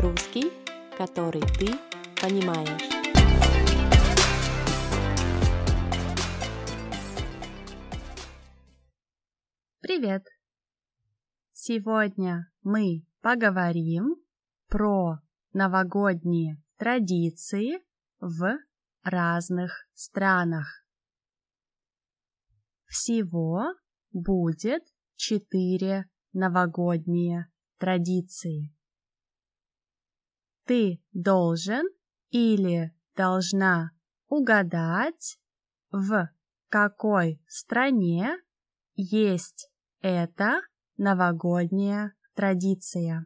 Русский, который ты понимаешь. Привет! Сегодня мы поговорим про новогодние традиции в разных странах. Всего будет четыре новогодние традиции. Ты должен или должна угадать, в какой стране есть эта новогодняя традиция.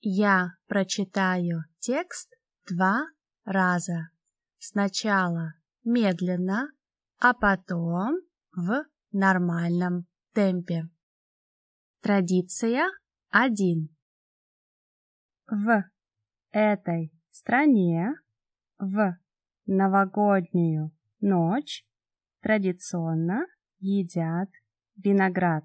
Я прочитаю текст два раза. Сначала медленно, а потом в нормальном темпе. Традиция 1. В этой стране в новогоднюю ночь традиционно едят виноград.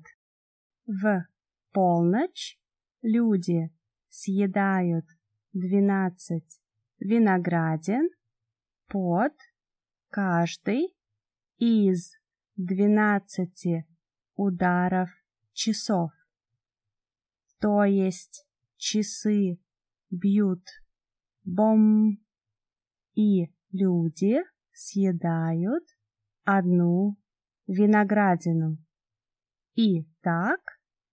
В полночь люди съедают 12 виноградин под каждый из 12 ударов часов. То есть часы бьют бом, и люди съедают одну виноградину. И так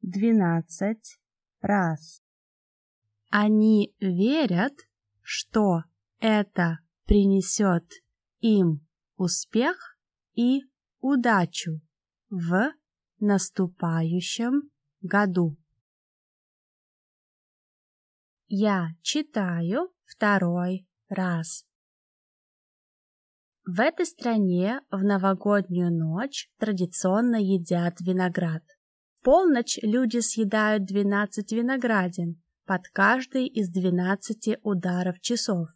двенадцать раз. Они верят, что это принесет им успех и удачу в наступающем году. Я читаю второй раз. В этой стране в новогоднюю ночь традиционно едят виноград. В полночь люди съедают 12 виноградин под каждый из 12 ударов часов.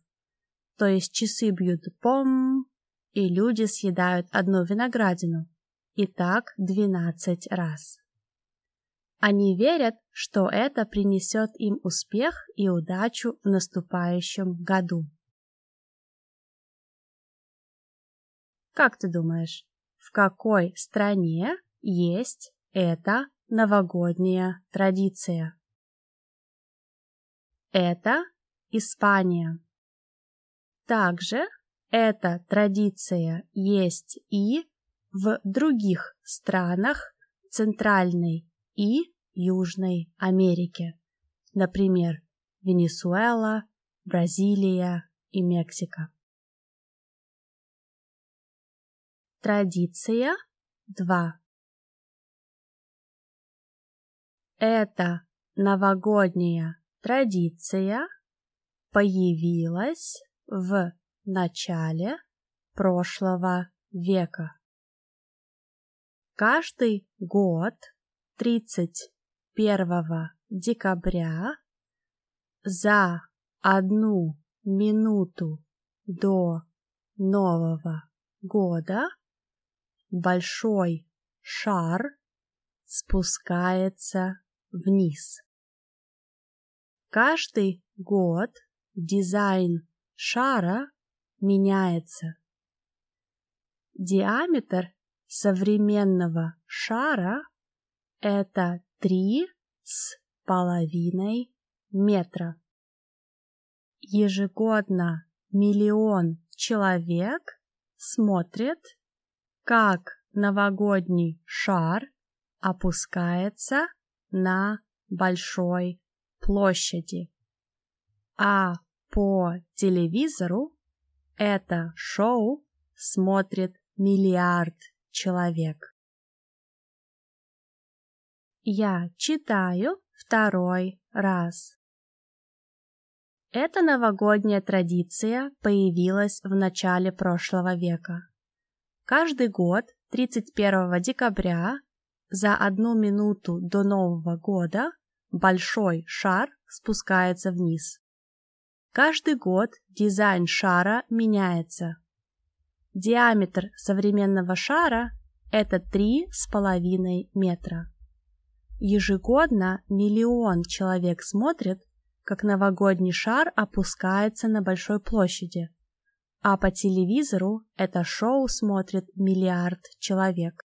То есть часы бьют пом, и люди съедают одну виноградину. И так 12 раз. Они верят, что это принесет им успех и удачу в наступающем году. Как ты думаешь, в какой стране есть эта новогодняя традиция? Это Испания. Также эта традиция есть и в других странах Центральной и Южной Америки, например, Венесуэла, Бразилия и Мексика. Традиция 2 Эта новогодняя традиция появилась в начале прошлого века. Каждый год 31 декабря за одну минуту до Нового года большой шар спускается вниз. Каждый год дизайн шара меняется. Диаметр современного шара это три с половиной метра. Ежегодно миллион человек смотрит, как новогодний шар опускается на большой площади. А по телевизору это шоу смотрит миллиард человек. Я читаю второй раз. Эта новогодняя традиция появилась в начале прошлого века. Каждый год 31 декабря за одну минуту до Нового года большой шар спускается вниз. Каждый год дизайн шара меняется. Диаметр современного шара – это 3,5 метра. Ежегодно миллион человек смотрит, как новогодний шар опускается на большой площади, а по телевизору это шоу смотрит миллиард человек.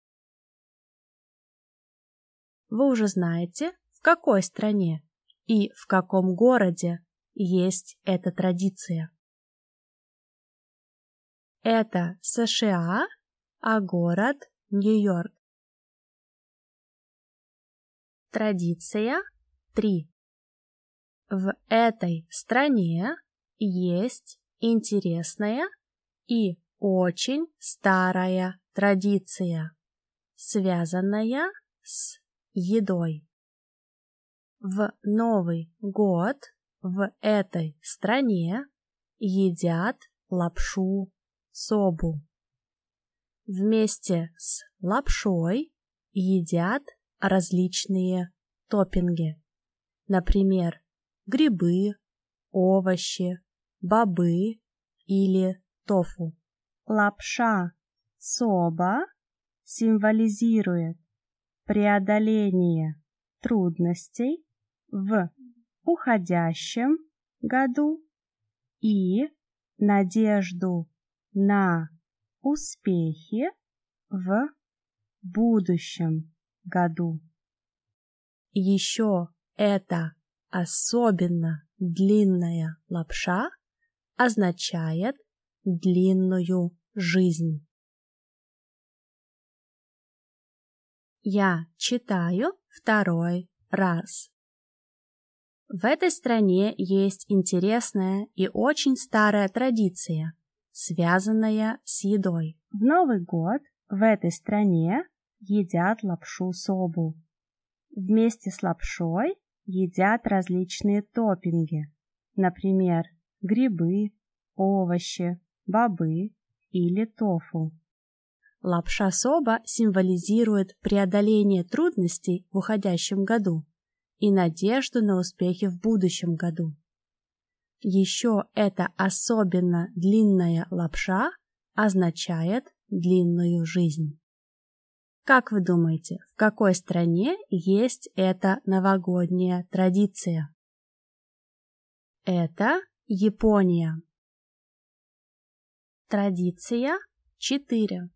Вы уже знаете, в какой стране и в каком городе есть эта традиция. Это США, а город Нью-Йорк. Традиция 3. В этой стране есть интересная и очень старая традиция, связанная с едой. В Новый год в этой стране едят лапшу собу. Вместе с лапшой едят различные топпинги. Например, грибы, овощи, бобы или тофу. Лапша соба символизирует преодоление трудностей в уходящем году и надежду на успехи в будущем году. Еще эта особенно длинная лапша означает длинную жизнь. Я читаю второй раз. В этой стране есть интересная и очень старая традиция, связанная с едой. В Новый год в этой стране едят лапшу собу. Вместе с лапшой едят различные топпинги, например, грибы, овощи, бобы или тофу. Лапша соба символизирует преодоление трудностей в уходящем году и надежду на успехи в будущем году. Еще эта особенно длинная лапша означает длинную жизнь. Как вы думаете, в какой стране есть эта новогодняя традиция? Это Япония. Традиция 4.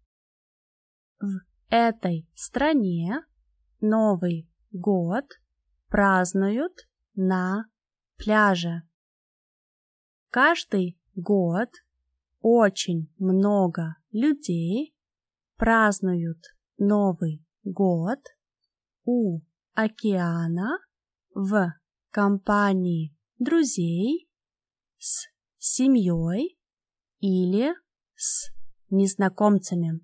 В этой стране Новый год празднуют на пляже. Каждый год очень много людей празднуют Новый год у океана в компании друзей, с семьей или с незнакомцами.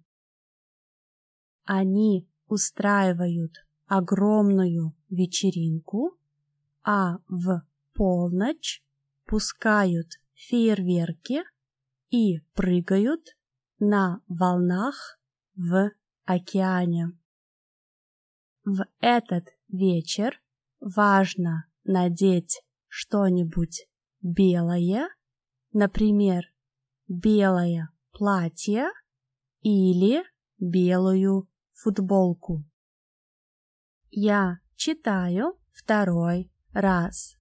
Они устраивают огромную вечеринку, а в полночь пускают фейерверки и прыгают на волнах в океане. В этот вечер важно надеть что-нибудь белое, например, белое платье или белую футболку. Я читаю второй раз.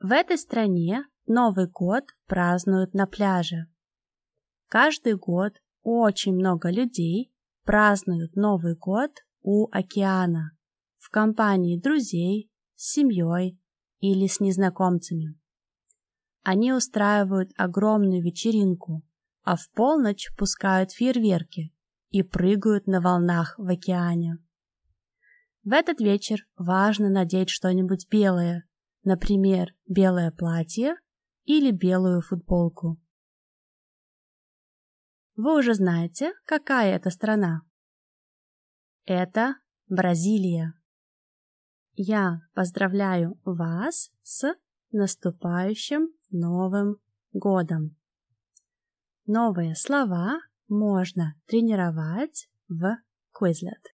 В этой стране Новый год празднуют на пляже. Каждый год очень много людей празднуют Новый год у океана в компании друзей, с семьей или с незнакомцами. Они устраивают огромную вечеринку, а в полночь пускают фейерверки и прыгают на волнах в океане. В этот вечер важно надеть что-нибудь белое, например, белое платье или белую футболку. Вы уже знаете, какая это страна. Это Бразилия. Я поздравляю вас с наступающим Новым годом. Новые слова можно тренировать в Quizlet.